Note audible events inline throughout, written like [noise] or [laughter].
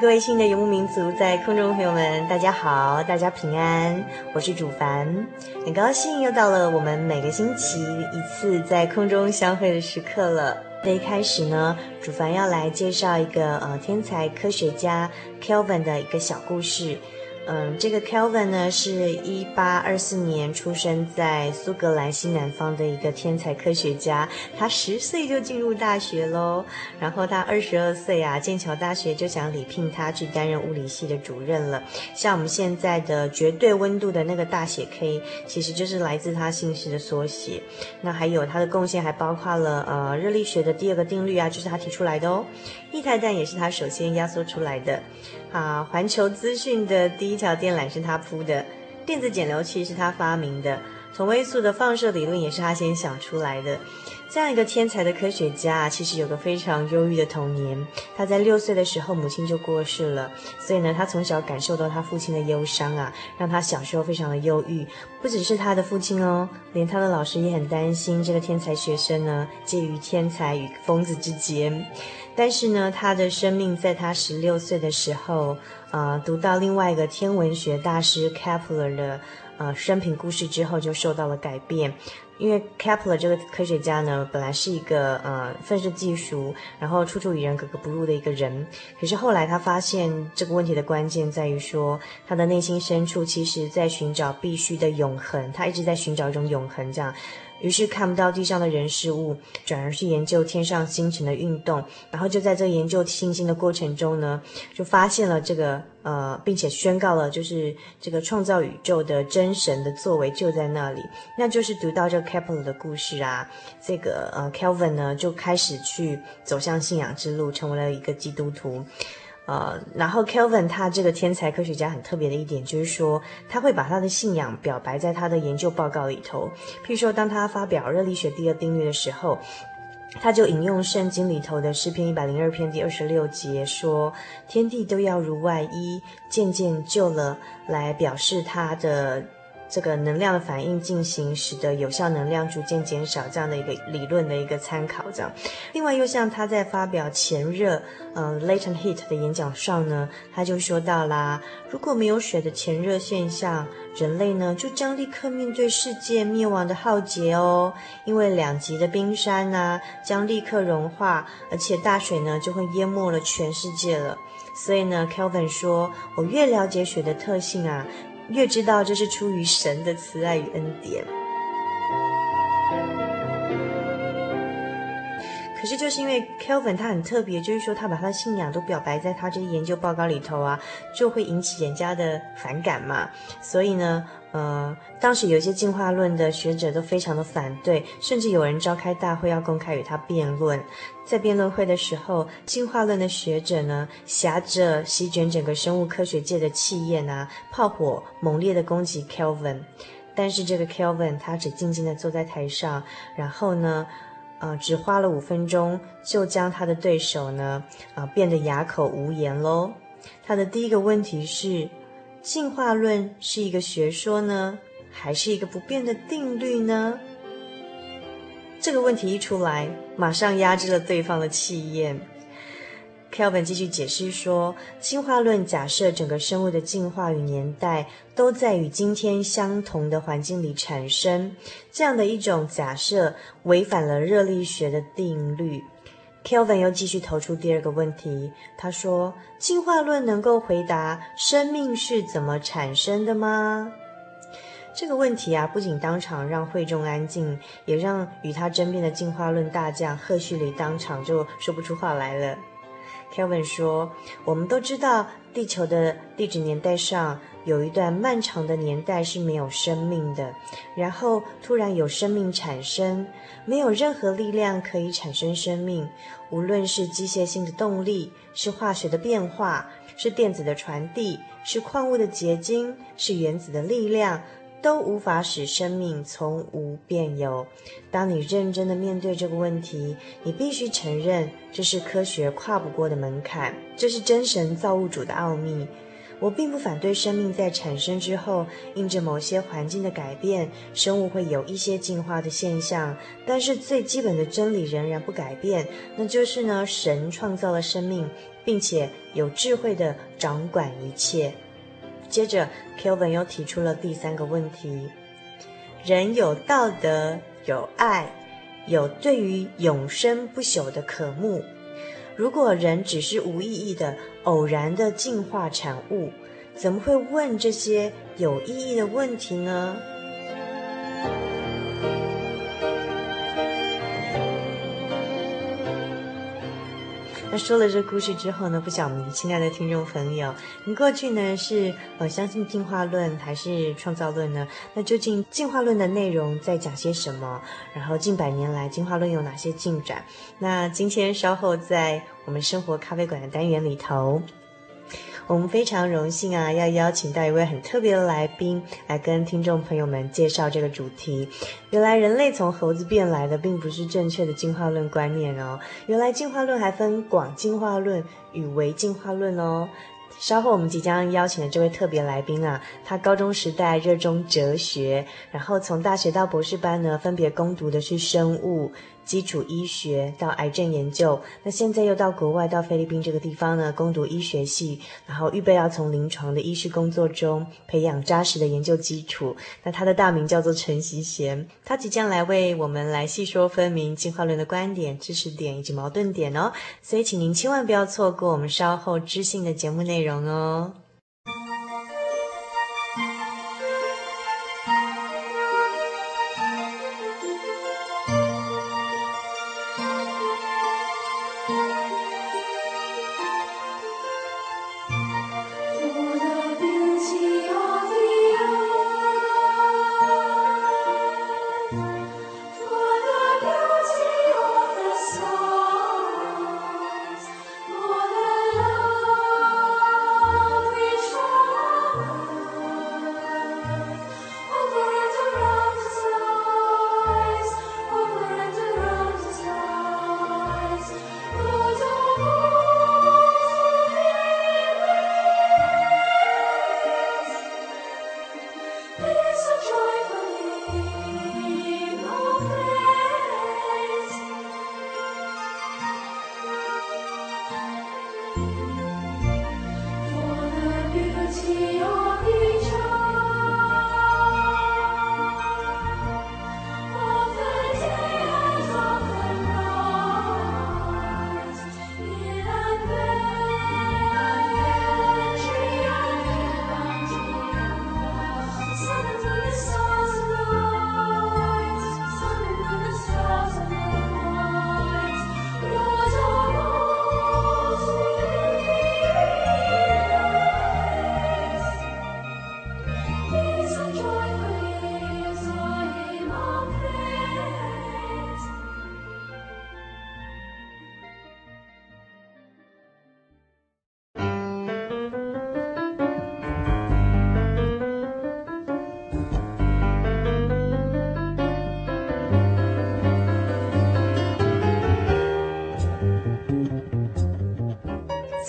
各位新的游牧民族，在空中朋友们，大家好，大家平安，我是主凡，很高兴又到了我们每个星期一次在空中相会的时刻了。那一开始呢，主凡要来介绍一个呃天才科学家 Kelvin 的一个小故事。嗯，这个 Kelvin 呢，是一八二四年出生在苏格兰西南方的一个天才科学家。他十岁就进入大学喽，然后他二十二岁啊，剑桥大学就想礼聘他去担任物理系的主任了。像我们现在的绝对温度的那个大写 K，其实就是来自他姓氏的缩写。那还有他的贡献还包括了呃热力学的第二个定律啊，就是他提出来的哦。液态氮也是他首先压缩出来的。啊，环球资讯的第一条电缆是他铺的，电子减流器是他发明的，同位素的放射理论也是他先想出来的。这样一个天才的科学家，其实有个非常忧郁的童年。他在六岁的时候，母亲就过世了，所以呢，他从小感受到他父亲的忧伤啊，让他小时候非常的忧郁。不只是他的父亲哦，连他的老师也很担心这个天才学生呢，介于天才与疯子之间。但是呢，他的生命在他十六岁的时候，呃，读到另外一个天文学大师 Kepler 的呃生平故事之后，就受到了改变。因为 Kepler 这个科学家呢，本来是一个呃愤世嫉俗，然后处处与人格格不入的一个人。可是后来他发现这个问题的关键在于说，他的内心深处其实在寻找必须的永恒，他一直在寻找一种永恒，这样。于是看不到地上的人事物，转而去研究天上星辰的运动，然后就在这研究星星的过程中呢，就发现了这个呃，并且宣告了就是这个创造宇宙的真神的作为就在那里，那就是读到这个 Kepler 的故事啊，这个呃 Kelvin 呢就开始去走向信仰之路，成为了一个基督徒。呃，然后 Kelvin 他这个天才科学家很特别的一点就是说，他会把他的信仰表白在他的研究报告里头。譬如说，当他发表热力学第二定律的时候，他就引用圣经里头的诗篇一百零二篇第二十六节说：“天地都要如外衣，渐渐旧了”，来表示他的。这个能量的反应进行，使得有效能量逐渐减少，这样的一个理论的一个参考。这样，另外又像他在发表前热，呃，latent heat 的演讲上呢，他就说到啦，如果没有水的前热现象，人类呢就将立刻面对世界灭亡的浩劫哦，因为两极的冰山呢将立刻融化，而且大水呢就会淹没了全世界了。所以呢，Kelvin 说，我越了解水的特性啊。越知道这是出于神的慈爱与恩典，可是就是因为 Kelvin 他很特别，就是说他把他的信仰都表白在他这些研究报告里头啊，就会引起人家的反感嘛。所以呢，呃，当时有一些进化论的学者都非常的反对，甚至有人召开大会要公开与他辩论。在辩论会的时候，进化论的学者呢，挟着席卷整个生物科学界的气焰啊，炮火猛烈的攻击 Kelvin。但是这个 Kelvin 他只静静的坐在台上，然后呢，呃，只花了五分钟就将他的对手呢，啊、变得哑口无言喽。他的第一个问题是：进化论是一个学说呢，还是一个不变的定律呢？这个问题一出来，马上压制了对方的气焰。Kelvin 继续解释说，进化论假设整个生物的进化与年代都在与今天相同的环境里产生，这样的一种假设违反了热力学的定律。Kelvin 又继续投出第二个问题，他说：“进化论能够回答生命是怎么产生的吗？”这个问题啊，不仅当场让会众安静，也让与他争辩的进化论大将赫胥黎当场就说不出话来了。Kelvin 说：“我们都知道，地球的地质年代上有一段漫长的年代是没有生命的，然后突然有生命产生。没有任何力量可以产生生命，无论是机械性的动力，是化学的变化，是电子的传递，是矿物的结晶，是原子的力量。”都无法使生命从无变有。当你认真的面对这个问题，你必须承认这是科学跨不过的门槛，这是真神造物主的奥秘。我并不反对生命在产生之后，因着某些环境的改变，生物会有一些进化的现象。但是最基本的真理仍然不改变，那就是呢，神创造了生命，并且有智慧的掌管一切。接着，Kelvin 又提出了第三个问题：人有道德，有爱，有对于永生不朽的渴慕。如果人只是无意义的、偶然的进化产物，怎么会问这些有意义的问题呢？那说了这故事之后呢，不晓得亲爱的听众朋友，你过去呢是呃相信进化论还是创造论呢？那究竟进化论的内容在讲些什么？然后近百年来进化论有哪些进展？那今天稍后在我们生活咖啡馆的单元里头。我们非常荣幸啊，要邀请到一位很特别的来宾来跟听众朋友们介绍这个主题。原来人类从猴子变来的，并不是正确的进化论观念哦。原来进化论还分广进化论与微进化论哦。稍后我们即将邀请的这位特别来宾啊，他高中时代热衷哲学，然后从大学到博士班呢，分别攻读的是生物。基础医学到癌症研究，那现在又到国外，到菲律宾这个地方呢，攻读医学系，然后预备要从临床的医师工作中培养扎实的研究基础。那他的大名叫做陈锡贤，他即将来为我们来细说分明进化论的观点、知识点以及矛盾点哦。所以，请您千万不要错过我们稍后知性的节目内容哦。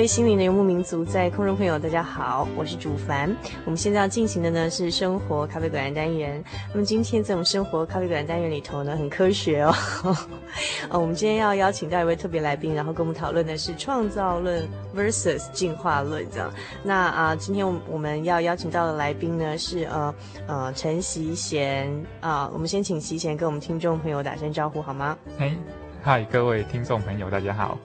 位心灵的游牧民族，在空中朋友，大家好，我是主凡。我们现在要进行的呢是生活咖啡馆单元。那么今天在我们生活咖啡馆单元里头呢，很科学 [laughs] 哦。我们今天要邀请到一位特别来宾，然后跟我们讨论的是创造论 versus 进化论这样。那啊、今天我们要邀请到的来宾呢是呃呃陈习贤啊、我们先请习贤跟我们听众朋友打声招呼好吗？哎，嗨，各位听众朋友，大家好。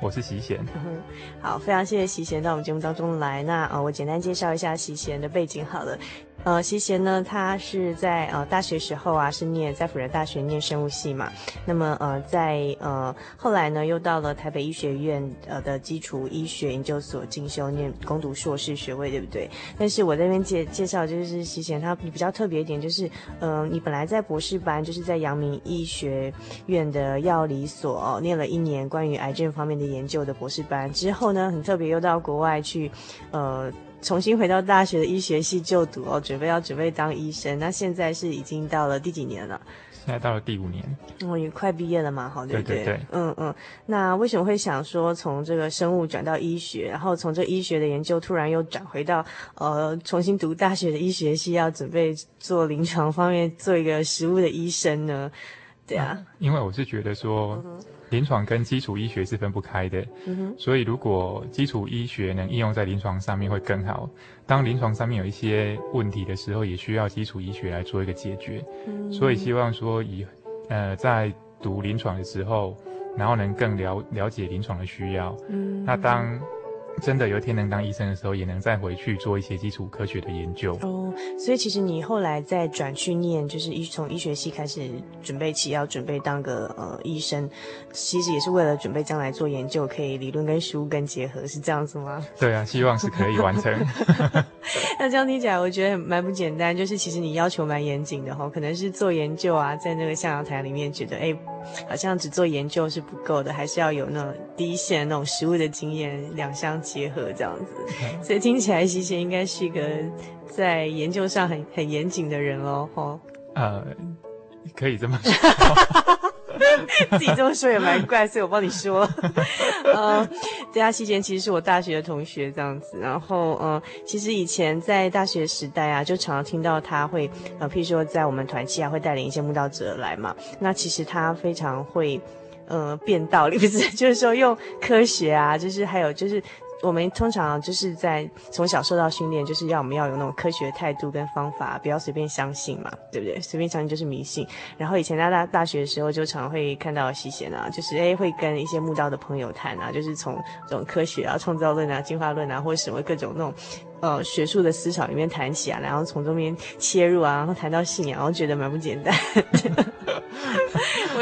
我是席贤，[laughs] 好，非常谢谢席贤到我们节目当中来。那啊，我简单介绍一下席贤的背景好了。呃，习贤呢，他是在呃大学时候啊，是念在辅仁大学念生物系嘛。那么呃，在呃后来呢，又到了台北医学院呃的基础医学研究所进修，念攻读硕士学位，对不对？但是我这边介介绍就是习贤，他比较特别一点，就是呃，你本来在博士班，就是在阳明医学院的药理所，念了一年关于癌症方面的研究的博士班，之后呢，很特别又到国外去，呃。重新回到大学的医学系就读哦，准备要准备当医生。那现在是已经到了第几年了？现在到了第五年。哦，也快毕业了嘛，好，对不对？对对对。嗯嗯。那为什么会想说从这个生物转到医学，然后从这医学的研究突然又转回到呃重新读大学的医学系，要准备做临床方面做一个实务的医生呢？对啊。啊因为我是觉得说。嗯临床跟基础医学是分不开的，嗯，所以如果基础医学能应用在临床上面会更好。当临床上面有一些问题的时候，也需要基础医学来做一个解决。嗯，所以希望说以呃在读临床的时候，然后能更了了解临床的需要。嗯，那当。真的有一天能当医生的时候，也能再回去做一些基础科学的研究哦。所以其实你后来再转去念，就是医从医学系开始准备起要准备当个呃医生，其实也是为了准备将来做研究，可以理论跟实务跟结合，是这样子吗？[laughs] 对啊，希望是可以完成。[laughs] 那这样听起来，我觉得蛮不简单。就是其实你要求蛮严谨的哈，可能是做研究啊，在那个向阳台里面觉得，哎，好像只做研究是不够的，还是要有那种第一线那种实物的经验，两相。结合这样子，所以听起来西贤应该是一个在研究上很很严谨的人喽，吼。呃，可以这么说，[laughs] [laughs] 自己这么说也蛮怪，所以我帮你说。[laughs] 呃，对啊，习贤其实是我大学的同学这样子，然后呃，其实以前在大学时代啊，就常常听到他会呃，譬如说在我们团契啊，会带领一些慕道者来嘛，那其实他非常会呃变道理，不是，就是说用科学啊，就是还有就是。我们通常就是在从小受到训练，就是要我们要有那种科学态度跟方法，不要随便相信嘛，对不对？随便相信就是迷信。然后以前在大大学的时候，就常会看到西贤啊，就是诶会跟一些慕道的朋友谈啊，就是从这种科学啊、创造论啊、进化论啊，或者什么各种那种。呃，学术的思潮里面谈起啊，然后从中间切入啊，然后谈到信仰，然后觉得蛮不简单。[laughs]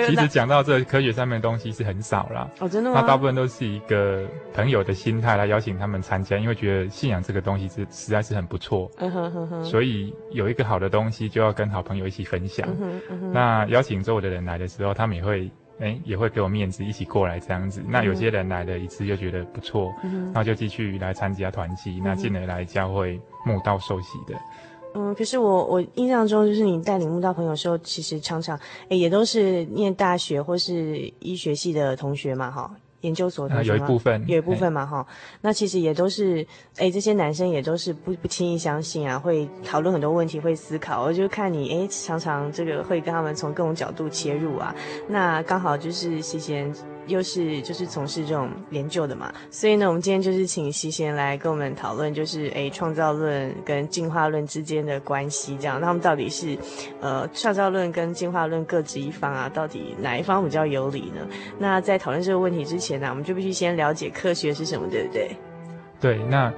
其实讲到这科学上面的东西是很少啦。哦，真的吗？那大部分都是一个朋友的心态来邀请他们参加，因为觉得信仰这个东西是实在是很不错。嗯哼哼哼。所以有一个好的东西就要跟好朋友一起分享。嗯哼嗯哼。那邀请周围的人来的时候，他们也会。哎，也会给我面子，一起过来这样子。那有些人来了一次就觉得不错，嗯、然后就继续来参加团契，嗯、那进而来教会慕道受洗的。嗯，可是我我印象中，就是你带领慕道朋友的时候，其实常常哎也都是念大学或是医学系的同学嘛，哈。研究所的、啊、有一部分，有一部分嘛哈，那其实也都是，哎，这些男生也都是不不轻易相信啊，会讨论很多问题，会思考。我就看你，哎，常常这个会跟他们从各种角度切入啊，那刚好就是西贤。又是就是从事这种研究的嘛，所以呢，我们今天就是请西贤来跟我们讨论，就是哎创造论跟进化论之间的关系，这样，那他们到底是，呃，创造论跟进化论各执一方啊，到底哪一方比较有理呢？那在讨论这个问题之前呢，我们就必须先了解科学是什么，对不对？对，那，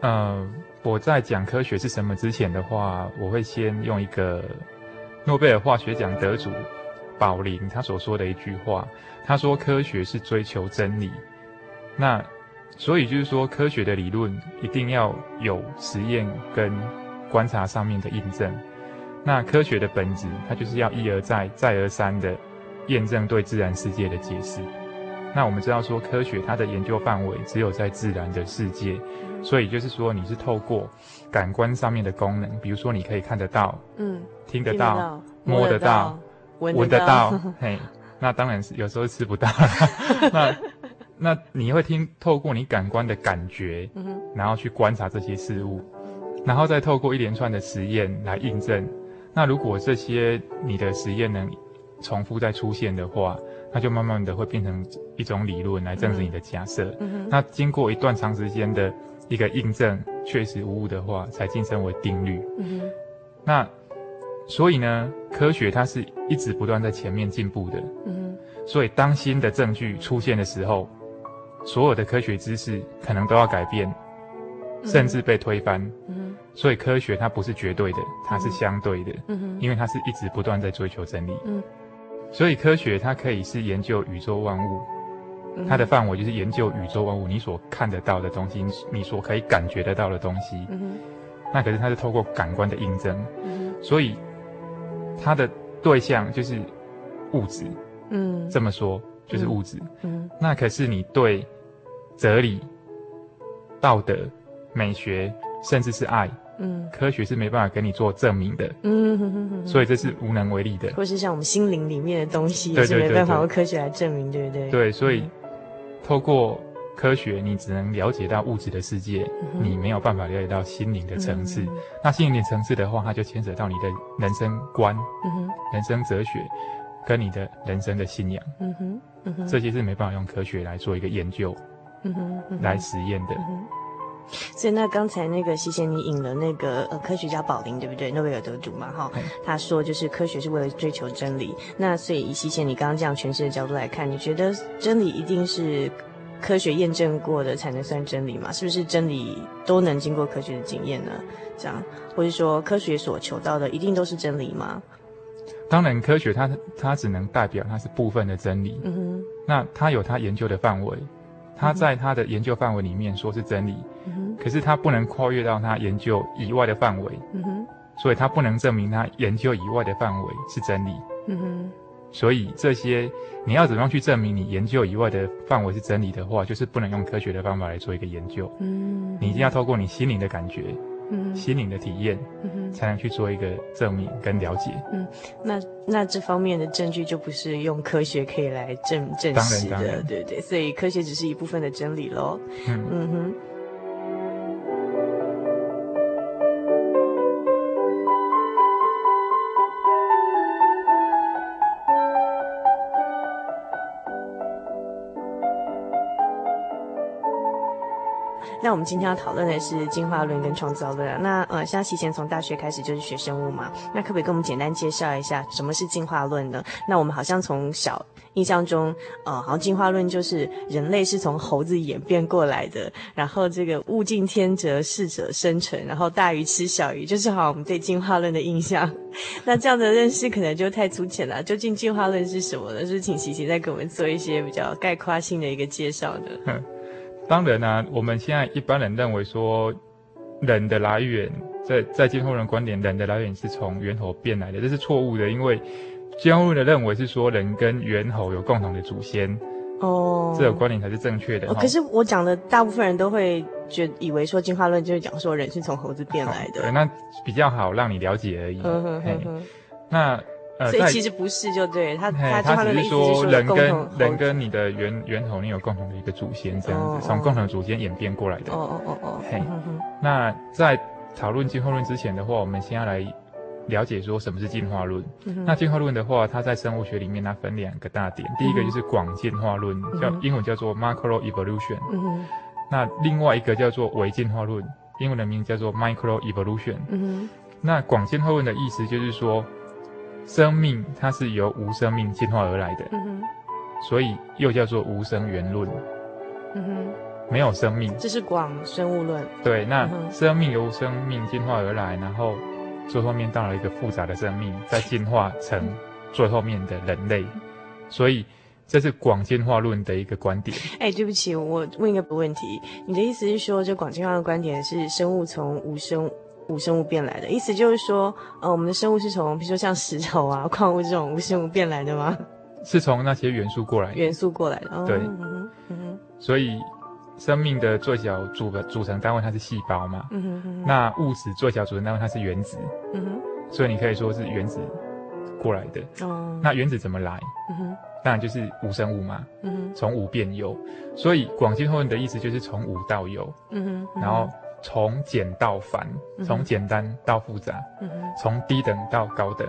呃，我在讲科学是什么之前的话，我会先用一个。诺贝尔化学奖得主宝林他所说的一句话，他说：“科学是追求真理。”那所以就是说，科学的理论一定要有实验跟观察上面的印证。那科学的本质，它就是要一而再、再而三的验证对自然世界的解释。那我们知道说，科学它的研究范围只有在自然的世界，所以就是说，你是透过感官上面的功能，比如说你可以看得到，嗯，听得到，得到摸得到，闻得到，得到 [laughs] 嘿，那当然是有时候吃不到。[laughs] 那那你会听透过你感官的感觉，然后去观察这些事物，然后再透过一连串的实验来印证。那如果这些你的实验能重复再出现的话，那就慢慢的会变成一种理论来证实你的假设。那经过一段长时间的一个印证，确实无误的话，才晋升为定律。嗯、那所以呢，科学它是一直不断在前面进步的。嗯、所以当新的证据出现的时候，所有的科学知识可能都要改变，甚至被推翻。嗯、所以科学它不是绝对的，它是相对的。嗯、因为它是一直不断在追求真理。嗯所以科学它可以是研究宇宙万物，它的范围就是研究宇宙万物，你所看得到的东西，你所可以感觉得到的东西。那可是它是透过感官的印证，所以它的对象就是物质。嗯，这么说就是物质。嗯，那可是你对哲理、道德、美学，甚至是爱。嗯，科学是没办法给你做证明的，嗯哼哼哼，所以这是无能为力的。或是像我们心灵里面的东西，也是没办法用科学来证明，对不对？对，所以透过科学，你只能了解到物质的世界，嗯、你没有办法了解到心灵的层次。嗯、那心灵的层次的话，它就牵扯到你的人生观、嗯、哼人生哲学，跟你的人生的信仰。嗯哼，嗯哼，这些是没办法用科学来做一个研究，嗯哼，嗯哼来实验的。嗯所以那刚才那个西贤，你引了那个呃科学家宝林，对不对？诺贝尔得主嘛，哈，他说就是科学是为了追求真理。那所以以西贤你刚刚这样诠释的角度来看，你觉得真理一定是科学验证过的才能算真理吗？是不是真理都能经过科学的检验呢？这样，或者说科学所求到的一定都是真理吗？当然，科学它它只能代表它是部分的真理。嗯哼，那它有它研究的范围。它在它的研究范围里面说是真理，嗯、哼可是他不能跨越到他研究以外的范围，嗯、哼所以他不能证明他研究以外的范围是真理。嗯、哼所以这些你要怎么样去证明你研究以外的范围是真理的话，就是不能用科学的方法来做一个研究。嗯、你一定要透过你心灵的感觉。嗯，心灵的体验，嗯哼，才能去做一个证明跟了解。嗯，那那这方面的证据就不是用科学可以来证证实的，对对，所以科学只是一部分的真理喽。嗯嗯哼。那我们今天要讨论的是进化论跟创造论啊。那呃，像齐贤从大学开始就是学生物嘛，那可不可以跟我们简单介绍一下什么是进化论呢？那我们好像从小印象中，呃，好像进化论就是人类是从猴子演变过来的，然后这个物竞天择，适者生存，然后大鱼吃小鱼，就是好像我们对进化论的印象。那这样的认识可能就太粗浅了。究竟进化论是什么呢？就是请齐贤再给我们做一些比较概括性的一个介绍的。当然呢、啊，我们现在一般人认为说，人的来源在在进化论观点，人的来源是从猿猴变来的，这是错误的。因为进化论的认为是说，人跟猿猴有共同的祖先。哦，这个观点才是正确的。哦，可是我讲的大部分人都会觉以为说进化论就是讲说人是从猴子变来的。对，那比较好让你了解而已。嗯哼哼哼。那。所以其实不是，就对他，他他只是说人跟人跟你的源源头，你有共同的一个祖先，这样子从共同的祖先演变过来的。哦哦哦哦。嘿，那在讨论进化论之前的话，我们先要来了解说什么是进化论。那进化论的话，它在生物学里面它分两个大点，第一个就是广进化论，叫英文叫做 macroevolution。嗯哼。那另外一个叫做微进化论，英文的名字叫做 microevolution。嗯哼。那广进化论的意思就是说。生命它是由无生命进化而来的，嗯、哼所以又叫做无生源论。嗯哼，没有生命，这是广生物论。对，那生命由无生命进化而来，然后最后面到了一个复杂的生命，[laughs] 再进化成最后面的人类，所以这是广进化论的一个观点。哎，对不起，我问一个问题，你的意思是说，这广进化的观点是生物从无生无生物变来的，意思就是说，呃，我们的生物是从比如说像石头啊、[laughs] 矿物这种无生物变来的吗？是从那些元素过来的，元素过来的，对，嗯嗯，所以。生命的最小组的组成单位它是细胞嘛？嗯哼哼。那物质最小组成单位它是原子。嗯哼。所以你可以说是原子过来的。哦。那原子怎么来？嗯哼。当然就是无生物嘛。嗯哼。从无变有，所以广进化论的意思就是从无到有。嗯哼。然后从简到繁，从简单到复杂。从低等到高等。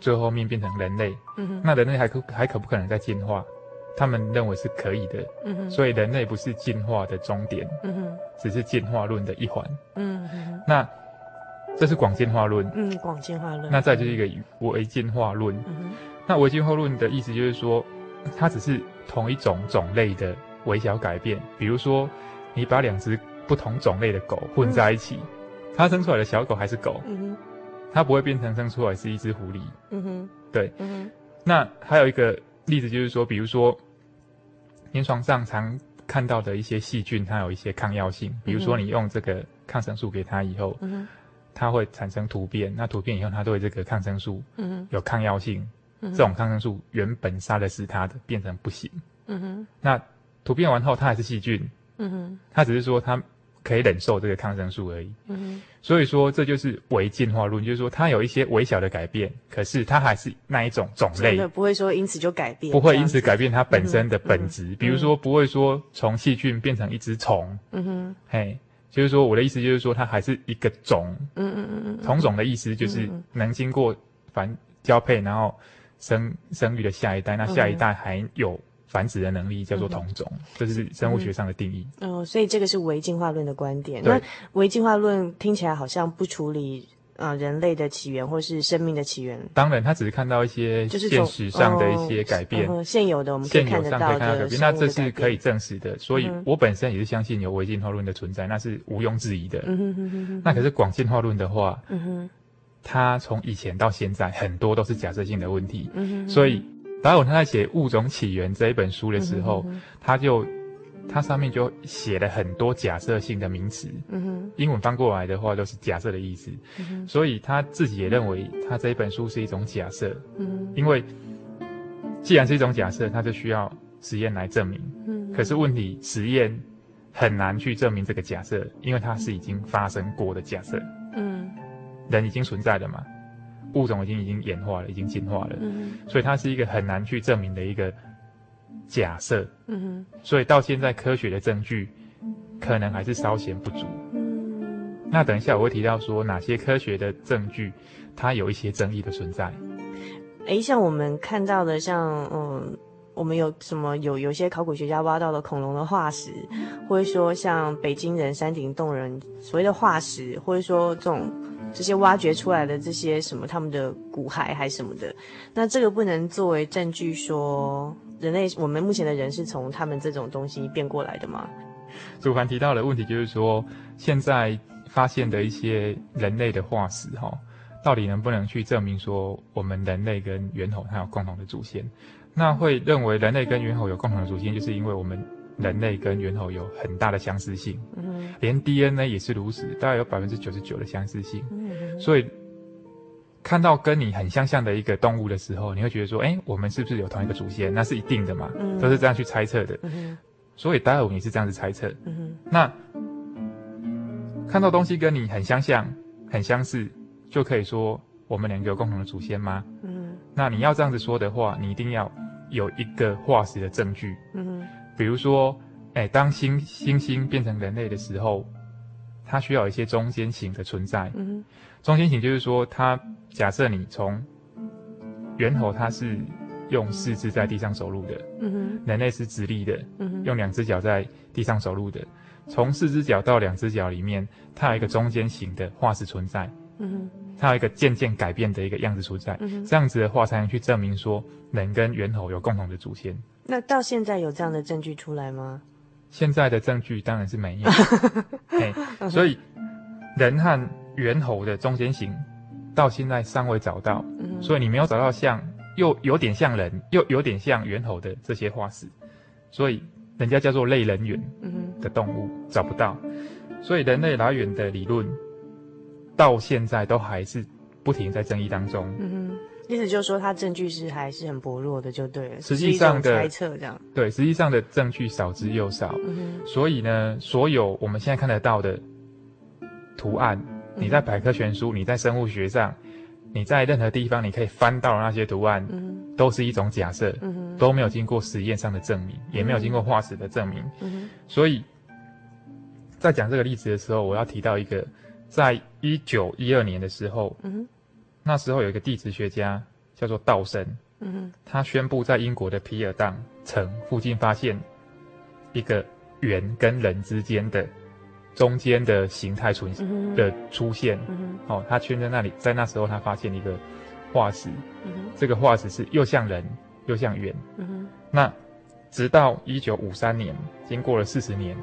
最后面变成人类。那人类还可还可不可能再进化？他们认为是可以的，所以人类不是进化的终点，只是进化论的一环，那这是广进化论，嗯，广进化论，那再就是一个微进化论，嗯，那微进化论的意思就是说，它只是同一种种类的微小改变，比如说你把两只不同种类的狗混在一起，嗯、它生出来的小狗还是狗，嗯，它不会变成生出来是一只狐狸，嗯哼，对，那还有一个例子就是说，比如说。临床上常看到的一些细菌，它有一些抗药性。比如说，你用这个抗生素给它以后，嗯、它会产生突变。那突变以后，它对这个抗生素有抗药性。嗯、这种抗生素原本杀的是它的，变成不行。嗯、那突变完后，它还是细菌。嗯、它只是说它。可以忍受这个抗生素而已，嗯，所以说这就是微进化论，就是说它有一些微小的改变，可是它还是那一种种类，不会说因此就改变，不会因此改变它本身的本质，嗯、比如说不会说从细菌变成一只虫，嗯哼，嘿，就是说我的意思就是说它还是一个种，嗯嗯嗯嗯，同种的意思就是能经过繁交配，然后生生育的下一代，那下一代还有。繁殖的能力叫做同种，嗯、这是生物学上的定义。哦，所以这个是唯进化论的观点。对那微进化论听起来好像不处理啊、呃、人类的起源或是生命的起源。当然，他只是看到一些现实上的一些改变，哦、现有的我们可以看得到的改变。那这是可以证实的。所以我本身也是相信有微进化论的存在，那是毋庸置疑的。嗯哼哼哼哼。那可是广进化论的话，嗯哼，它从以前到现在很多都是假设性的问题。嗯哼哼。所以。达尔文他在写《物种起源》这一本书的时候，嗯、哼哼。他就他上面就写了很多假设性的名词，嗯、哼。英文翻过来的话都是假设的意思，嗯、所以他自己也认为他这一本书是一种假设，嗯、因为既然是一种假设，他就需要实验来证明，嗯、可是问题实验很难去证明这个假设，因为它是已经发生过的假设，嗯，人已经存在了嘛。物种已经已经演化了，已经进化了，嗯、所以它是一个很难去证明的一个假设。嗯、哼所以到现在科学的证据可能还是稍显不足。嗯、那等一下我会提到说哪些科学的证据它有一些争议的存在。诶，像我们看到的像，像嗯，我们有什么有有些考古学家挖到了恐龙的化石，或者说像北京人山顶洞人所谓的化石，或者说这种。这些挖掘出来的这些什么他们的骨骸还是什么的，那这个不能作为证据说人类我们目前的人是从他们这种东西变过来的吗？祖凡提到的问题就是说，现在发现的一些人类的化石哈，到底能不能去证明说我们人类跟猿猴它有共同的祖先？那会认为人类跟猿猴有共同的祖先，就是因为我们。人类跟猿猴有很大的相似性，嗯，连 DNA 也是如此，大概有百分之九十九的相似性。嗯，所以看到跟你很相像的一个动物的时候，你会觉得说，哎，我们是不是有同一个祖先？那是一定的嘛，嗯，都是这样去猜测的。嗯，所以达尔文也是这样子猜测。嗯，那看到东西跟你很相像、很相似，就可以说我们两个有共同的祖先吗？嗯，那你要这样子说的话，你一定要有一个化石的证据。比如说，哎、欸，当星星星变成人类的时候，它需要一些中间型的存在。嗯，中间型就是说，它假设你从猿猴，它是用四肢在地上走路的，嗯哼，人类是直立的，嗯哼，用两只脚在地上走路的。从四只脚到两只脚里面，它有一个中间型的化石存在。嗯哼，它有一个渐渐改变的一个样子存在。嗯，这样子的话才能去证明说人跟猿猴有共同的祖先。那到现在有这样的证据出来吗？现在的证据当然是没有。[laughs] 所以人和猿猴的中间型到现在尚未找到，嗯，所以你没有找到像又有点像人又有点像猿猴的这些化石，所以人家叫做类人猿的动物找不到，所以人类来源的理论到现在都还是不停在争议当中。意思就是说，他证据是还是很薄弱的，就对了。实际上的猜测这样，对，实际上的证据少之又少。嗯，所以呢，所有我们现在看得到的图案。你在百科全书，你在生物学上，你在任何地方，你可以翻到的那些图案，嗯，都是一种假设，嗯，都没有经过实验上的证明，也没有经过化石的证明，嗯，所以，在讲这个例子的时候，我要提到一个，在一九一二年的时候，嗯，那时候有一个地质学家叫做道森，嗯，他宣布在英国的皮尔当城附近发现一个猿跟人之间的。中间的形态存的出现，嗯、哦，他圈在那里，在那时候他发现一个化石，嗯、这个化石是又像人又像猿，嗯、那直到一九五三年，经过了四十年，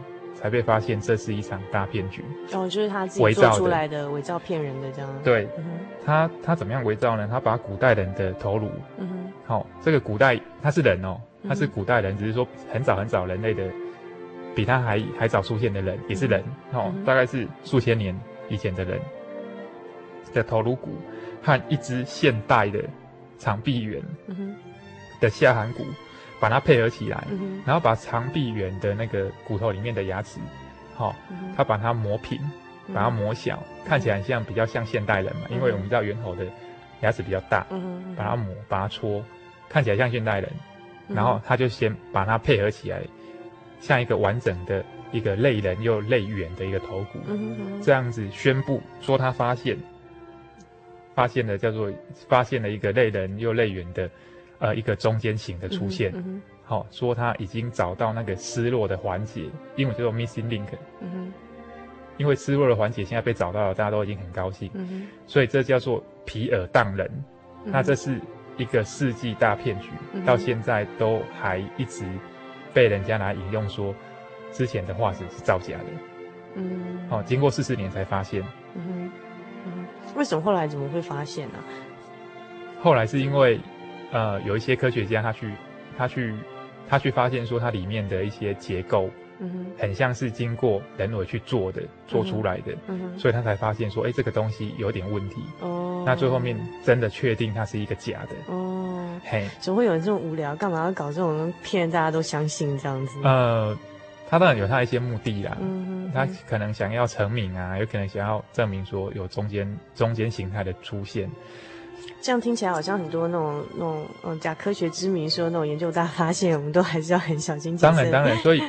才被发现这是一场大骗局。哦，就是他自己做出来的伪造骗人的这样。对，嗯、他他怎么样伪造呢？他把古代人的头颅，嗯，好、哦，这个古代他是人哦，他是古代人，只是说很早很早人类的。比他还还早出现的人也是人，嗯、哦，大概是数千年以前的人的头颅骨和一只现代的长臂猿的下颌骨，把它配合起来，嗯、然后把长臂猿的那个骨头里面的牙齿，好、哦，他把它磨平，把它磨小，嗯、看起来像比较像现代人嘛，嗯、因为我们知道猿猴的牙齿比较大，把它磨，把它搓，看起来像现代人，然后他就先把它配合起来。像一个完整的一个类人又类猿的一个头骨，这样子宣布说他发现，发现了叫做发现了一个类人又类猿的，呃，一个中间型的出现。好、嗯哦，说他已经找到那个失落的环节，英文叫做 missing link。嗯、哼因为失落的环节现在被找到了，大家都已经很高兴。嗯、哼所以这叫做皮尔当人。嗯、那这是一个世纪大骗局，嗯、到现在都还一直。被人家拿来引用说，之前的化石是造假的，嗯，哦，经过四十年才发现，嗯哼，嗯，为什么后来怎么会发现呢？后来是因为，呃，有一些科学家他去，他去，他去发现说它里面的一些结构，嗯哼，很像是经过人为去做的，做出来的，嗯哼，所以他才发现说，哎，这个东西有点问题，哦，那最后面真的确定它是一个假的，哦。嘿，怎么会有人这么无聊？干嘛要搞这种骗大家都相信这样子？呃，他当然有他一些目的啦。嗯哼，他可能想要成名啊，有可能想要证明说有中间中间形态的出现。这样听起来好像很多那种那种嗯假科学之名说那种研究大发现，我们都还是要很小心谨慎。当然当然，所以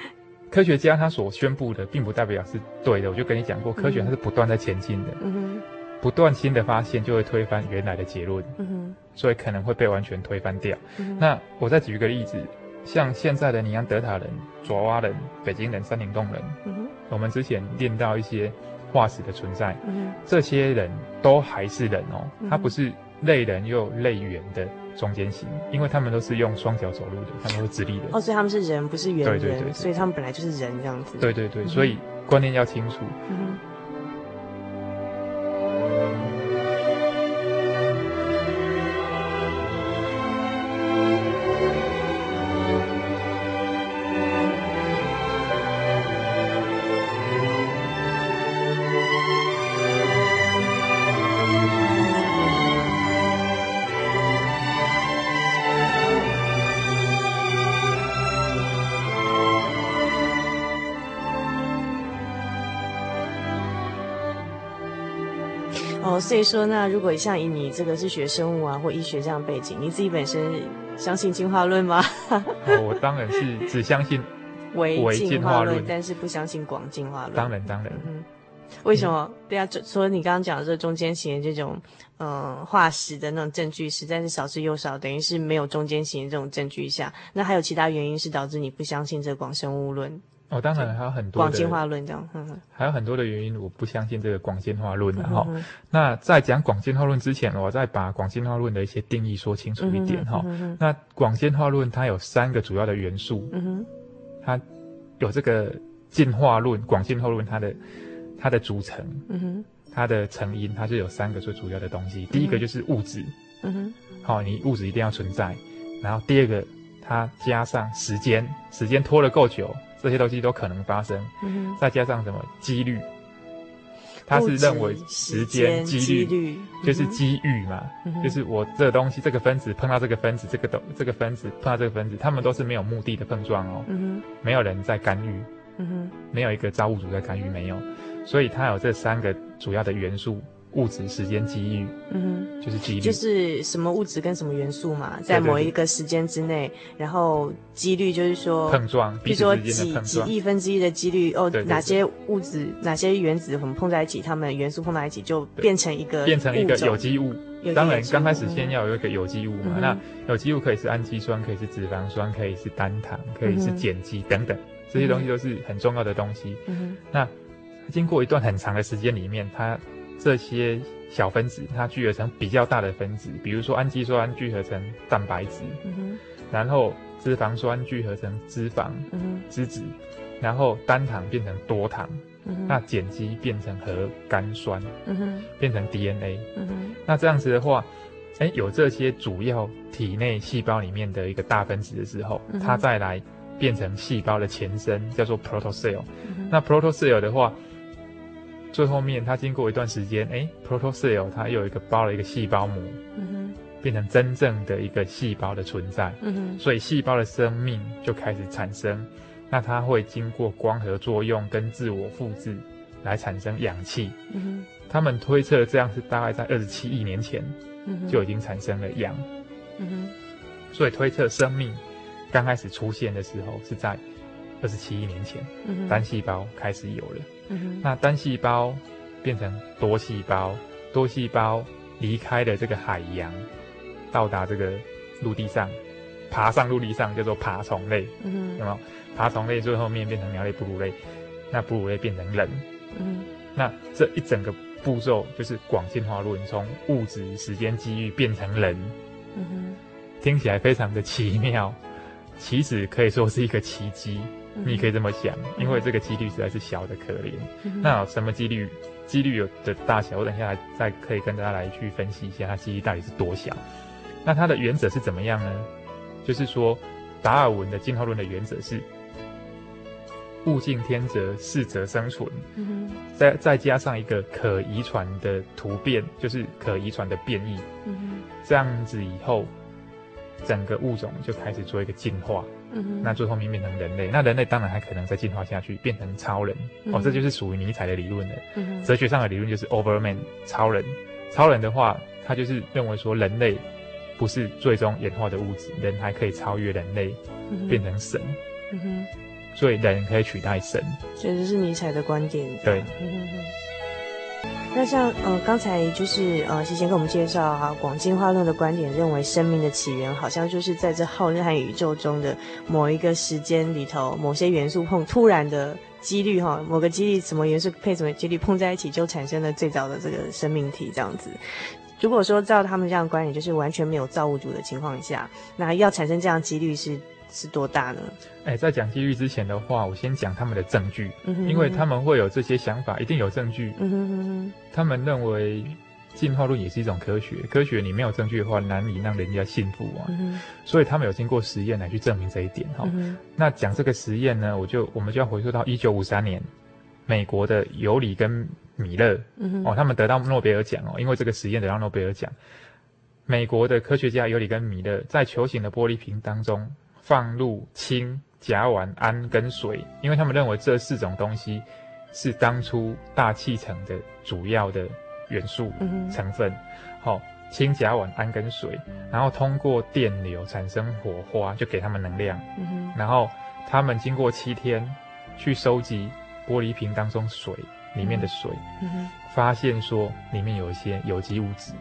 [laughs] 科学家他所宣布的，并不代表是对的。我就跟你讲过，科学它是不断在前进的。嗯哼。不断新的发现就会推翻原来的结论，嗯哼，所以可能会被完全推翻掉。嗯、那我再举一个例子，像现在的尼安德塔人、爪哇人、北京人、山顶洞人，嗯哼，我们之前练到一些化石的存在，嗯，这些人都还是人哦，他不是类人又类猿的中间型，因为他们都是用双脚走路的，他们会直立的。哦，所以他们是人，不是猿人，对对对，所以他们本来就是人这样子。对对对，所以观念要清楚。嗯说，那如果像以你这个是学生物啊或医学这样背景，你自己本身相信进化论吗？[laughs] 哦，我当然是只相信唯进化论，但是不相信广进化论。当然，当然。嗯，为什么？对啊，说你刚刚讲的这中间型的这种，嗯、呃，化石的那种证据实在是少之又少，等于是没有中间型的这种证据下，那还有其他原因是导致你不相信这广生物论？哦，当然还有很多广进化论这样，还有很多的原因，我不相信这个广进化论的哈。那在讲广进化论之前，我再把广进化论的一些定义说清楚一点哈。那广进化论它有三个主要的元素，嗯、哼它有这个进化论、广进化论它的它的组成，嗯、哼它的成因，它就有三个最主要的东西。第一个就是物质，嗯哼，好，你物质一定要存在。然后第二个，它加上时间，时间拖了够久，这些东西都可能发生。再加上什么？几率？他是认为时间几率就是机遇嘛，就是我这个东西这个分子碰到这个分子，这个东这个分子碰到这个分子，他们都是没有目的的碰撞哦，没有人在干预，没有一个造物主在干预，没有，所以它有这三个主要的元素。物质、时间、机遇，嗯哼，就是几率，就是什么物质跟什么元素嘛，在某一个时间之内，然后几率就是说碰撞，比如说几几亿分之一的几率哦，哪些物质、哪些原子我们碰在一起，它们元素碰在一起就变成一个变成一个有机物。当然，刚开始先要有一个有机物嘛，那有机物可以是氨基酸，可以是脂肪酸，可以是单糖，可以是碱基等等，这些东西都是很重要的东西。嗯哼，那经过一段很长的时间里面，它。这些小分子它聚合成比较大的分子，比如说氨基酸聚合成蛋白质，嗯，然后脂肪酸聚合成脂肪，脂质，然后单糖变成多糖，嗯，那碱基变成核苷酸，嗯，变成 DNA，嗯，那这样子的话，哎，有这些主要体内细胞里面的一个大分子的时候，嗯，它再来变成细胞的前身，叫做 protocell，嗯，那 protocell 的话。最后面，它经过一段时间，哎，protocell 它有一个包了一个细胞膜，嗯哼，变成真正的一个细胞的存在，嗯哼，所以细胞的生命就开始产生。那它会经过光合作用跟自我复制来产生氧气，嗯哼，他们推测这样是大概在二十七亿年前，嗯，就已经产生了氧，嗯哼，所以推测生命刚开始出现的时候是在二十七亿年前，嗯，单细胞开始有了。嗯，那单细胞变成多细胞，多细胞离开了这个海洋，到达这个陆地上，爬上陆地上叫做爬虫类。有没有？爬虫类最后面变成鸟类、哺乳类，那哺乳类变成人。嗯，那这一整个步骤就是广进化论，从物质、时间、机遇变成人。嗯哼，听起来非常的奇妙，其实可以说是一个奇迹。你可以这么想，因为这个几率实在是小的可怜。嗯、那什么几率？几率有的大小，我等一下来再可以跟大家来去分析一下，它几率到底是多小。那它的原则是怎么样呢？就是说，达尔文的进化论的原则是：物竞天择，适者生存。再再加上一个可遗传的突变，就是可遗传的变异。这样子以后，整个物种就开始做一个进化。那最后面变成人类，那人类当然还可能再进化下去，变成超人。嗯、哦，这就是属于尼采的理论了。嗯、哲学上的理论就是 Overman 超人。超人的话，他就是认为说人类不是最终演化的物质，人还可以超越人类，嗯、变成神。嗯哼，所以人可以取代神。所以这是尼采的观点。对。那像呃刚才就是呃先先跟我们介绍哈广进化论的观点，认为生命的起源好像就是在这浩瀚宇宙中的某一个时间里头，某些元素碰突然的几率哈，某个几率什么元素配什么几率碰在一起，就产生了最早的这个生命体这样子。如果说照他们这样观点，就是完全没有造物主的情况下，那要产生这样几率是。是多大呢？哎，在讲机遇之前的话，我先讲他们的证据，嗯、哼哼因为他们会有这些想法，一定有证据。嗯、哼哼哼他们认为进化论也是一种科学，科学你没有证据的话，难以让人家信服啊。所以他们有经过实验来去证明这一点哈。嗯、那讲这个实验呢，我就我们就要回溯到一九五三年，美国的尤里跟米勒，嗯、哦，他们得到诺贝尔奖哦，因为这个实验得到诺贝尔奖。美国的科学家尤里跟米勒在球形的玻璃瓶当中。放入氢、甲烷、氨跟水，因为他们认为这四种东西是当初大气层的主要的元素成分。好、氢、甲烷、氨跟水，然后通过电流产生火花，就给他们能量。嗯、然后他们经过七天去收集玻璃瓶当中水里面的水，发现说里面有一些有机物质。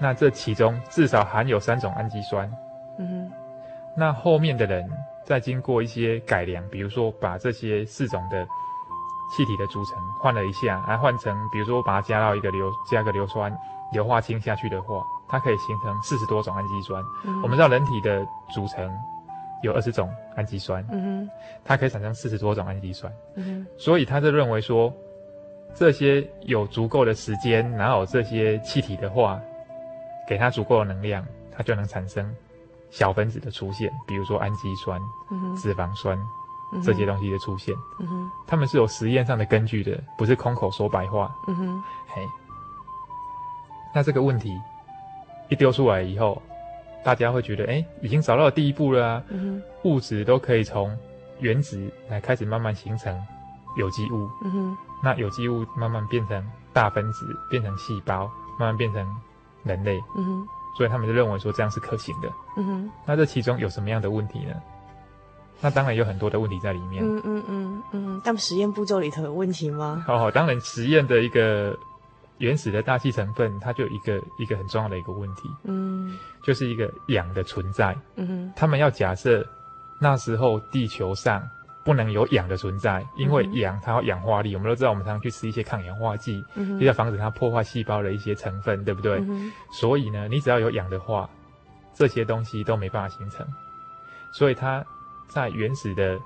那这其中至少含有三种氨基酸。嗯那后面的人再经过一些改良，比如说把这些四种的气体的组成换了一下，来换成，比如说把它加到一个硫，加个硫酸硫化氢下去的话，它可以形成四十多种氨基酸。嗯、我们知道人体的组成有二十种氨基酸，嗯哼，它可以产生四十多种氨基酸，嗯，所以他就认为说，这些有足够的时间，然后这些气体的话，给它足够的能量，它就能产生小分子的出现，比如说氨基酸、脂肪酸、嗯、这些东西的出现。嗯哼，它们是有实验上的根据的，不是空口说白话。嗯哼，嘿，那这个问题一丢出来以后，大家会觉得，哎，已经找到了第一步了物质都可以从原子来开始慢慢形成有机物。嗯哼。那有机物慢慢变成大分子，变成细胞，慢慢变成人类。嗯哼。所以他们就认为说这样是可行的。嗯哼。那这其中有什么样的问题呢？那当然有很多的问题在里面。嗯嗯嗯嗯。但实验步骤里头有问题吗？哦，当然实验的一个原始的大气成分，它就有一个一个很重要的一个问题。嗯。就是一个氧的存在。嗯哼。他们要假设那时候地球上。不能有氧的存在，因为氧它有氧化力。嗯、我们都知道，我们常常去吃一些抗氧化剂，嗯、哼就要防止它破坏细胞的一些成分，对不对？嗯、所以呢，你只要有氧的话，这些东西都没办法形成。所以它在原始的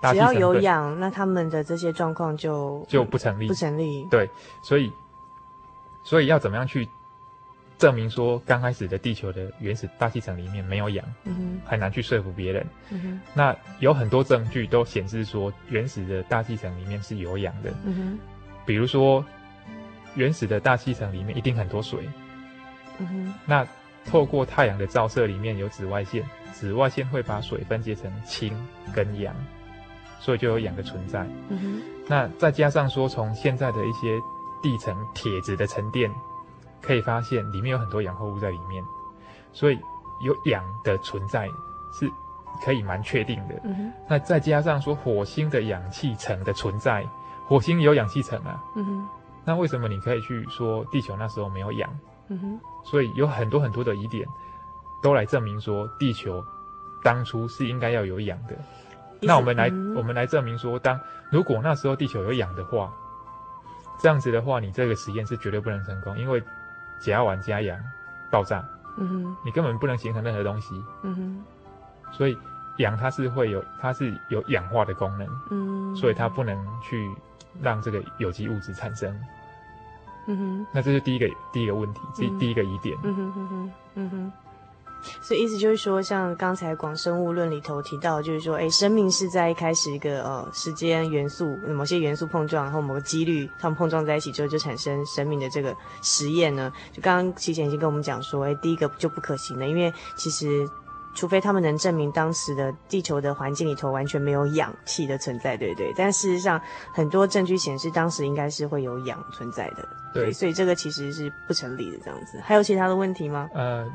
大气，只要有氧，那他们的这些状况就就不成立，不成立。对，所以所以要怎么样去？证明说，刚开始的地球的原始大气层里面没有氧，嗯、很难去说服别人。嗯、那有很多证据都显示说，原始的大气层里面是有氧的。嗯、比如说，原始的大气层里面一定很多水。嗯、那透过太阳的照射，里面有紫外线，紫外线会把水分解成氢跟氧，所以就有氧的存在。嗯、那再加上说，从现在的一些地层铁质的沉淀。可以发现里面有很多氧化物在里面，所以有氧的存在是可以蛮确定的。嗯。那再加上说火星的氧气层的存在，火星有氧气层啊。嗯哼。那为什么你可以去说地球那时候没有氧？嗯哼。所以有很多很多的疑点，都来证明说地球当初是应该要有氧的。那我们来，嗯、我们来证明说，当如果那时候地球有氧的话，这样子的话，你这个实验是绝对不能成功，因为。甲烷加氧爆炸，嗯哼，你根本不能形成任何东西，嗯哼，所以氧它是会有，它是有氧化的功能，嗯，所以它不能去让这个有机物质产生，嗯哼，那这是第一个第一个问题，这、嗯、第一个疑点，嗯哼哼哼，嗯哼。所以意思就是说，像刚才广生物论里头提到，就是说，哎，生命是在一开始一个呃时间元素某些元素碰撞，然后某个几率它们碰撞在一起之后就产生生命的这个实验呢，就刚刚齐贤已经跟我们讲说，哎，第一个就不可行的，因为其实除非他们能证明当时的地球的环境里头完全没有氧气的存在，对不对？但事实上很多证据显示当时应该是会有氧存在的，对，所以这个其实是不成立的这样子。还有其他的问题吗？呃。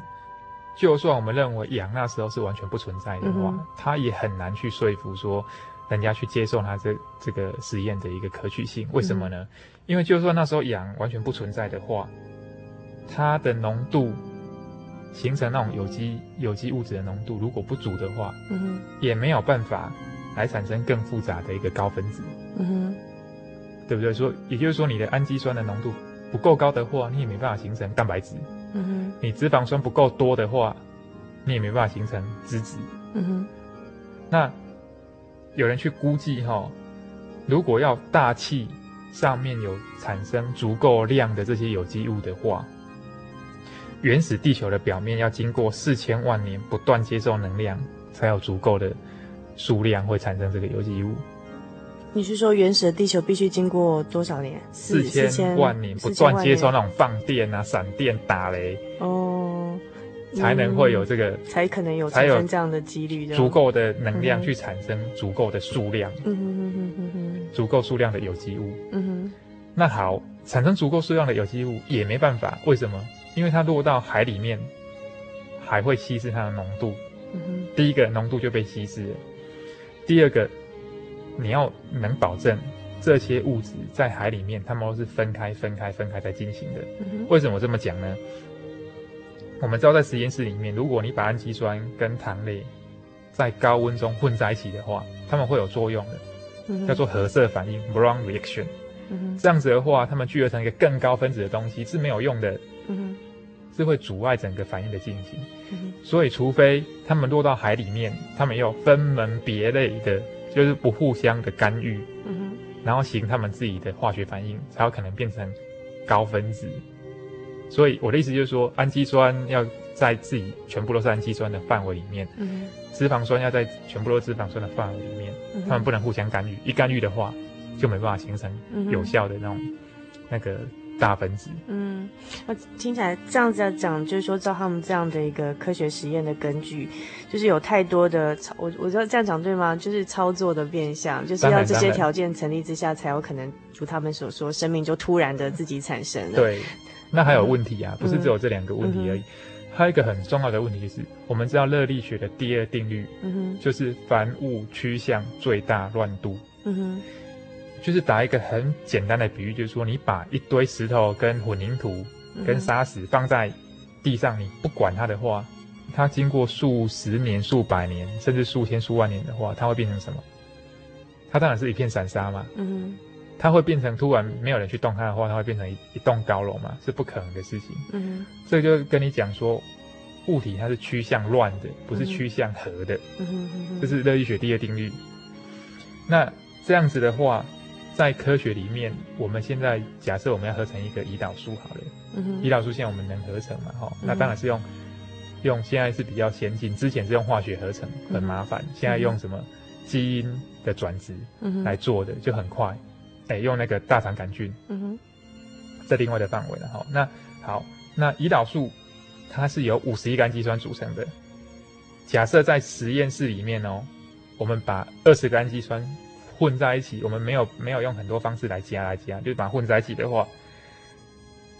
就算我们认为氧那时候是完全不存在的话，它也很难去说服说人家去接受它这这个实验的一个可取性。为什么呢？嗯、因为就算那时候氧完全不存在的话，它的浓度形成那种有机有机物质的浓度如果不足的话，也没有办法来产生更复杂的一个高分子。嗯哼，对不对？说也就是说，你的氨基酸的浓度不够高的话，你也没办法形成蛋白质。嗯哼，你脂肪酸不够多的话，你也没办法形成脂质。嗯哼，那有人去估计哈，如果要大气上面有产生足够量的这些有机物的话，原始地球的表面要经过四千万年不断接受能量，才有足够的数量会产生这个有机物。你是说原始的地球必须经过多少年？四千万年不断接受那种放电啊、闪电、打雷哦，才能会有这个，才可能有产生这样的几率，足够的能量去产生足够的数量，嗯哼哼哼哼哼，足够数量的有机物。嗯哼，那好，产生足够数量的有机物也没办法，为什么？因为它落到海里面，还会稀释它的浓度。嗯哼，第一个浓度就被稀释了，第二个。你要能保证这些物质在海里面，它们都是分开、分开、分开在进行的。嗯、为什么这么讲呢？我们知道，在实验室里面，如果你把氨基酸跟糖类在高温中混在一起的话，它们会有作用的，嗯、叫做核色反应 （Brown reaction）。这样子的话，它们聚合成一个更高分子的东西是没有用的，是会阻碍整个反应的进行。所以，除非它们落到海里面，它们要分门别类的。就是不互相的干预，嗯，然后行他们自己的化学反应，才有可能变成高分子。所以我的意思就是说，氨基酸要在自己全部都是氨基酸的范围里面，嗯、脂肪酸要在全部都是脂肪酸的范围里面，嗯、他们不能互相干预。一干预的话，就没办法形成有效的那种、嗯、那个大分子。嗯，那听起来这样子要讲，就是说照他们这样的一个科学实验的根据，就是有太多的操，我我知道这样讲对吗？就是操作的变相，就是要这些条件成立之下，才有可能如他们所说，生命就突然的自己产生了。对。那还有问题啊，不是只有这两个问题而已，嗯嗯、还有一个很重要的问题就是，我们知道热力学的第二定律，嗯哼，就是凡物趋向最大乱度，嗯哼，就是打一个很简单的比喻，就是说你把一堆石头跟混凝土跟沙石放在地上，你不管它的话，它经过数十年、数百年，甚至数千、数万年的话，它会变成什么？它当然是一片散沙嘛，嗯哼。它会变成突然没有人去动它的话，它会变成一一栋高楼嘛？是不可能的事情。嗯哼，这就跟你讲说，物体它是趋向乱的，不是趋向和的。嗯哼嗯哼，这是热力学第二定律。那这样子的话，在科学里面，我们现在假设我们要合成一个胰岛素好了。嗯，胰岛素现在我们能合成嘛？哈，那当然是用用现在是比较先进，之前是用化学合成，很麻烦。现在用什么基因的转植来做的，就很快。哎，用那个大肠杆菌，嗯哼，在另外的范围了哈。那好，那胰岛素它是由五十一个氨基酸组成的。假设在实验室里面哦，我们把二十个氨基酸混在一起，我们没有没有用很多方式来加来加，就是把它混在一起的话，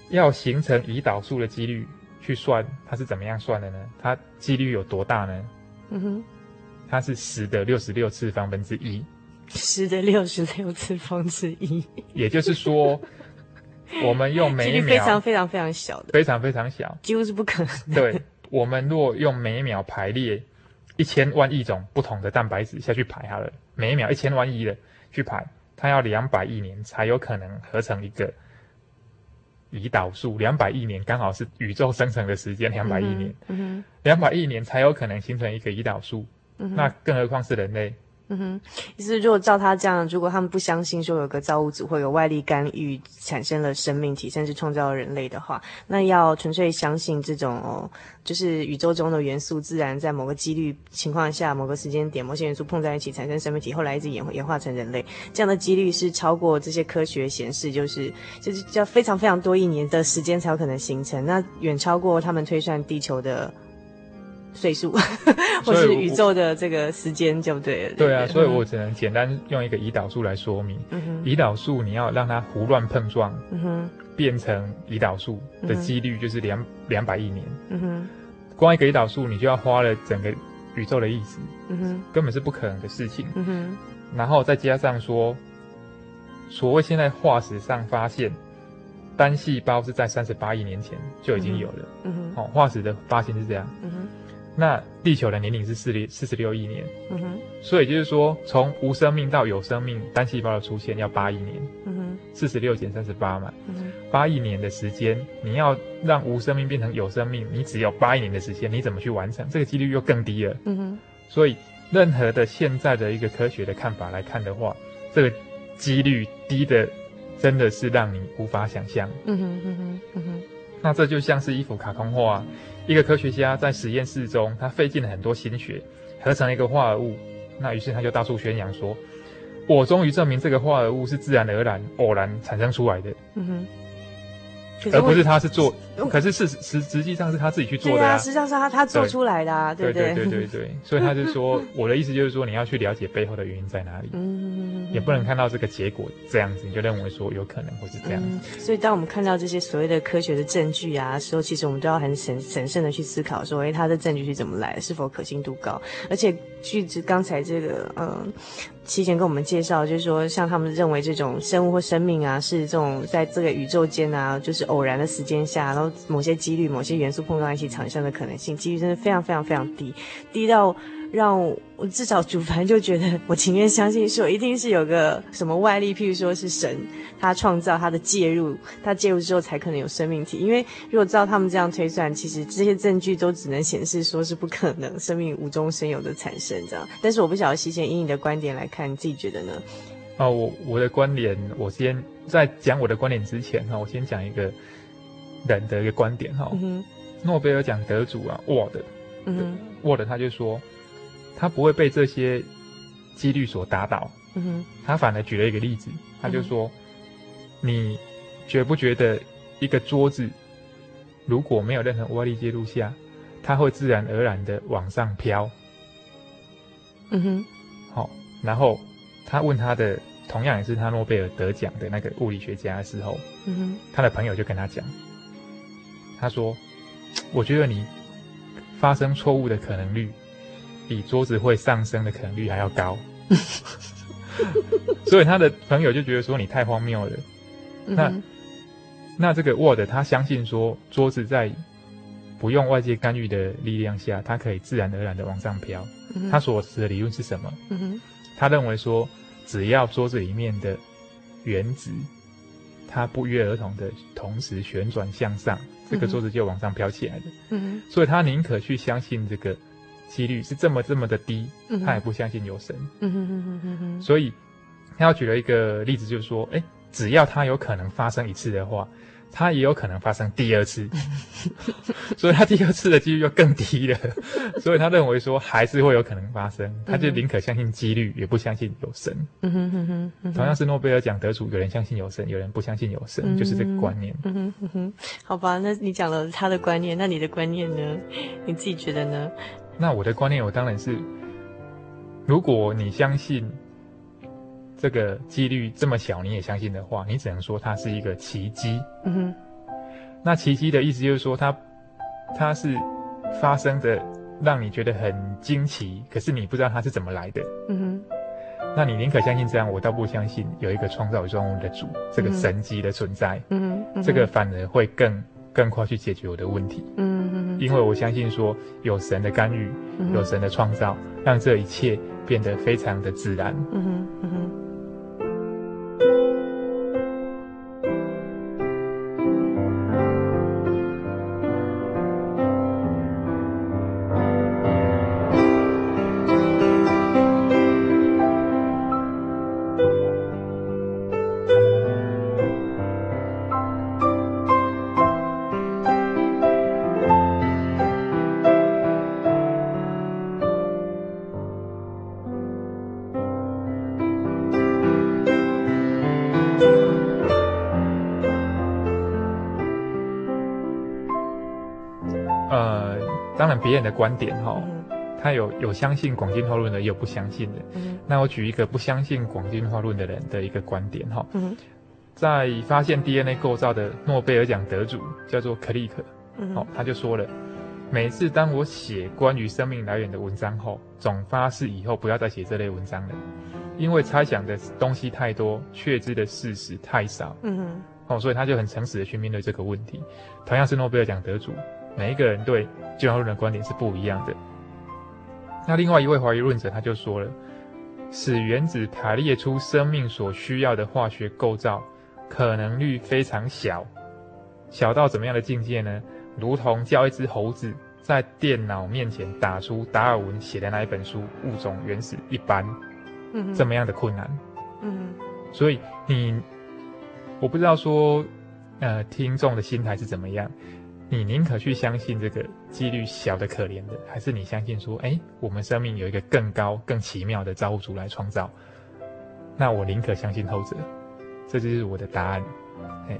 要形成胰岛素的几率去算，它是怎么样算的呢？它几率有多大呢？嗯哼，它是十的六十六次方分之一。十的六十六次方之一，也就是说，[laughs] 我们用每秒非常非常非常小的，非常非常小，几乎是不可能。对，我们若用每秒排列一千万亿种不同的蛋白质下去排好了，每一秒一千万亿的去排，它要两百亿年才有可能合成一个胰岛素。两百亿年刚好是宇宙生成的时间，两百亿年，两百亿年才有可能形成一个胰岛素。嗯，那更何况是人类。嗯哼，意思如果照他这样，如果他们不相信说有个造物主会有外力干预产生了生命体，甚至创造了人类的话，那要纯粹相信这种哦，就是宇宙中的元素自然在某个几率情况下，某个时间点，某些元素碰在一起产生生命体，后来一直演演化成人类，这样的几率是超过这些科学显示，就是就是要非常非常多亿年的时间才有可能形成，那远超过他们推算地球的。岁数，或是宇宙的这个时间就对了。对啊，所以我只能简单用一个胰岛素来说明。嗯，胰岛素你要让它胡乱碰撞，变成胰岛素的几率就是两两百亿年。嗯哼，光一个胰岛素你就要花了整个宇宙的意思。嗯哼，根本是不可能的事情。嗯哼，然后再加上说，所谓现在化石上发现单细胞是在三十八亿年前就已经有了。嗯哼，好，化石的发现是这样。嗯哼。那地球的年龄是四六四十六亿年，嗯哼，所以就是说，从无生命到有生命，单细胞的出现要八亿年，嗯哼，四十六减三十八嘛，嗯哼，八亿年的时间，你要让无生命变成有生命，你只有八亿年的时间，你怎么去完成？这个几率又更低了，嗯哼，所以任何的现在的一个科学的看法来看的话，这个几率低的真的是让你无法想象，嗯哼嗯哼嗯哼，那这就像是一幅卡通画。一个科学家在实验室中，他费尽了很多心血，合成了一个化合物。那于是他就到处宣扬说：“我终于证明这个化合物是自然而然、偶然产生出来的。”嗯哼。而不是他是做，可是事实实实际上是他自己去做的啊。实际上是他他做出来的啊，对对对对对。所以他就说，我的意思就是说，你要去了解背后的原因在哪里。嗯，也不能看到这个结果这样子，你就认为说有可能会是这样子。所以当我们看到这些所谓的科学的证据啊时候，其实我们都要很审审慎的去思考，说，哎，他的证据是怎么来的，是否可信度高？而且，据刚才这个，嗯。提前跟我们介绍，就是说，像他们认为这种生物或生命啊，是这种在这个宇宙间啊，就是偶然的时间下，然后某些几率、某些元素碰撞一起产生的可能性，几率真的非常非常非常低，低到。让我至少主凡就觉得，我情愿相信说，一定是有个什么外力，譬如说是神，他创造他的介入，他介入之后才可能有生命体。因为如果照他们这样推算，其实这些证据都只能显示说是不可能生命无中生有的产生这样。但是我不晓得，西贤以你的观点来看，你自己觉得呢？哦，我我的观点，我先在讲我的观点之前哈，我先讲一个人的一个观点哈。诺贝尔奖得主啊，沃德，沃德他就说，他不会被这些几率所打倒。嗯哼，他反而举了一个例子，他就说，嗯、你觉不觉得一个桌子如果没有任何外力介入下，它会自然而然的往上飘？嗯哼，好，然后他问他的。同样也是他诺贝尔得奖的那个物理学家的时候，嗯哼，他的朋友就跟他讲，他说：“我觉得你发生错误的可能率，比桌子会上升的可能率还要高。[laughs] ”所以他的朋友就觉得说你太荒谬了。那那这个沃德他相信说桌子在不用外界干预的力量下，它可以自然而然的往上飘。嗯、他所持的理论是什么？嗯、他认为说。只要桌子里面的原子，它不约而同的同时旋转向上，这个桌子就往上飘起来的。嗯，所以他宁可去相信这个几率是这么这么的低，他也不相信有神。嗯哼哼哼哼哼。所以他要举了一个例子，就是说，哎，只要它有可能发生一次的话。它也有可能发生第二次，[laughs] 所以他第二次的几率就更低了。[laughs] 所以他认为说还是会有可能发生，他就宁可相信几率，也不相信有神。嗯哼哼哼。同样是诺贝尔奖得主，有人相信有神，有人不相信有神，就是这个观念。嗯哼哼哼。好吧，那你讲了他的观念，那你的观念呢？你自己觉得呢？那我的观念，我当然是，如果你相信。这个几率这么小，你也相信的话，你只能说它是一个奇迹。嗯哼。那奇迹的意思就是说它，它它是发生的，让你觉得很惊奇，可是你不知道它是怎么来的。嗯哼。那你宁可相信这样，我倒不相信有一个创造宇宙万物的主，这个神迹的存在。嗯哼。嗯哼。这个反而会更更快去解决我的问题。嗯哼。因为我相信说有神的干预，有神的创造，让这一切变得非常的自然。嗯哼。嗯哼。别人的观点哈，他有有相信广进化论的，也有不相信的。那我举一个不相信广进化论的人的一个观点哈，在发现 DNA 构造的诺贝尔奖得主叫做克利克，哦，他就说了，每次当我写关于生命来源的文章后，总发誓以后不要再写这类文章了，因为猜想的东西太多，确知的事实太少。嗯哼，哦，所以他就很诚实的去面对这个问题。同样是诺贝尔奖得主。每一个人对进化论的观点是不一样的。那另外一位怀疑论者他就说了，使原子排列出生命所需要的化学构造，可能率非常小，小到怎么样的境界呢？如同叫一只猴子在电脑面前打出达尔文写的那一本书《物种原始》一般，嗯，这么样的困难。嗯，所以你，我不知道说，呃，听众的心态是怎么样。你宁可去相信这个几率小的可怜的，还是你相信说，哎，我们生命有一个更高、更奇妙的造物主来创造？那我宁可相信后者，这就是我的答案。嘿。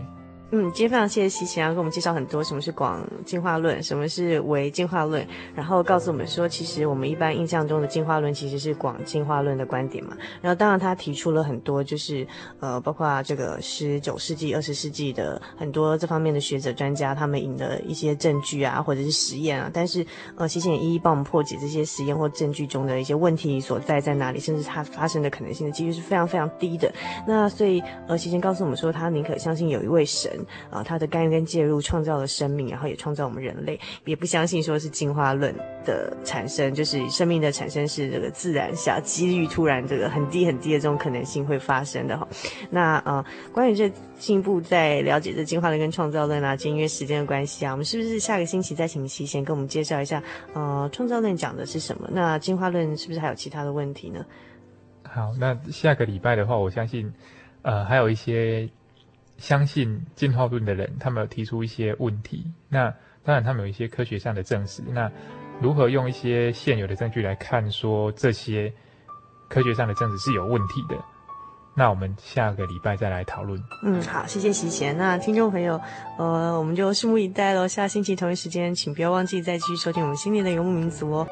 嗯，今天非常谢谢西贤要给我们介绍很多什么是广进化论，什么是微进化论，然后告诉我们说，其实我们一般印象中的进化论其实是广进化论的观点嘛。然后当然他提出了很多，就是呃，包括这个十九世纪、二十世纪的很多这方面的学者专家，他们引的一些证据啊，或者是实验啊。但是呃，西贤也一一帮我们破解这些实验或证据中的一些问题所在在哪里，甚至它发生的可能性的几率是非常非常低的。那所以呃，西贤告诉我们说，他宁可相信有一位神。啊，他的干预跟介入创造了生命，然后也创造我们人类，也不相信说是进化论的产生，就是生命的产生是这个自然下几率突然这个很低很低的这种可能性会发生的哈。那呃，关于这进一步在了解这进化论跟创造论啊，因为时间的关系啊，我们是不是下个星期再请西贤跟我们介绍一下呃创造论讲的是什么？那进化论是不是还有其他的问题呢？好，那下个礼拜的话，我相信，呃，还有一些相信进化论的人，他们有提出一些问题。那当然，他们有一些科学上的证实。那如何用一些现有的证据来看，说这些科学上的证实是有问题的？那我们下个礼拜再来讨论。嗯，好，谢谢喜贤。那听众朋友，呃，我们就拭目以待喽。下星期同一时间，请不要忘记再继续收听我们新年的游牧民族哦。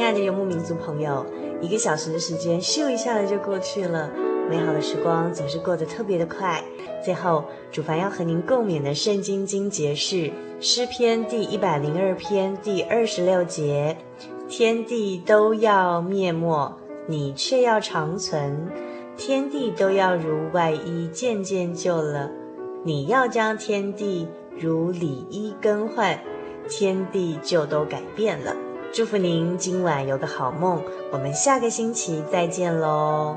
亲爱的游牧民族朋友，一个小时的时间咻一下子就过去了，美好的时光总是过得特别的快。最后，主凡要和您共勉的圣经经节是诗篇第一百零二篇第二十六节：天地都要灭没，你却要长存；天地都要如外衣渐渐旧了，你要将天地如里衣更换，天地就都改变了。祝福您今晚有个好梦，我们下个星期再见喽。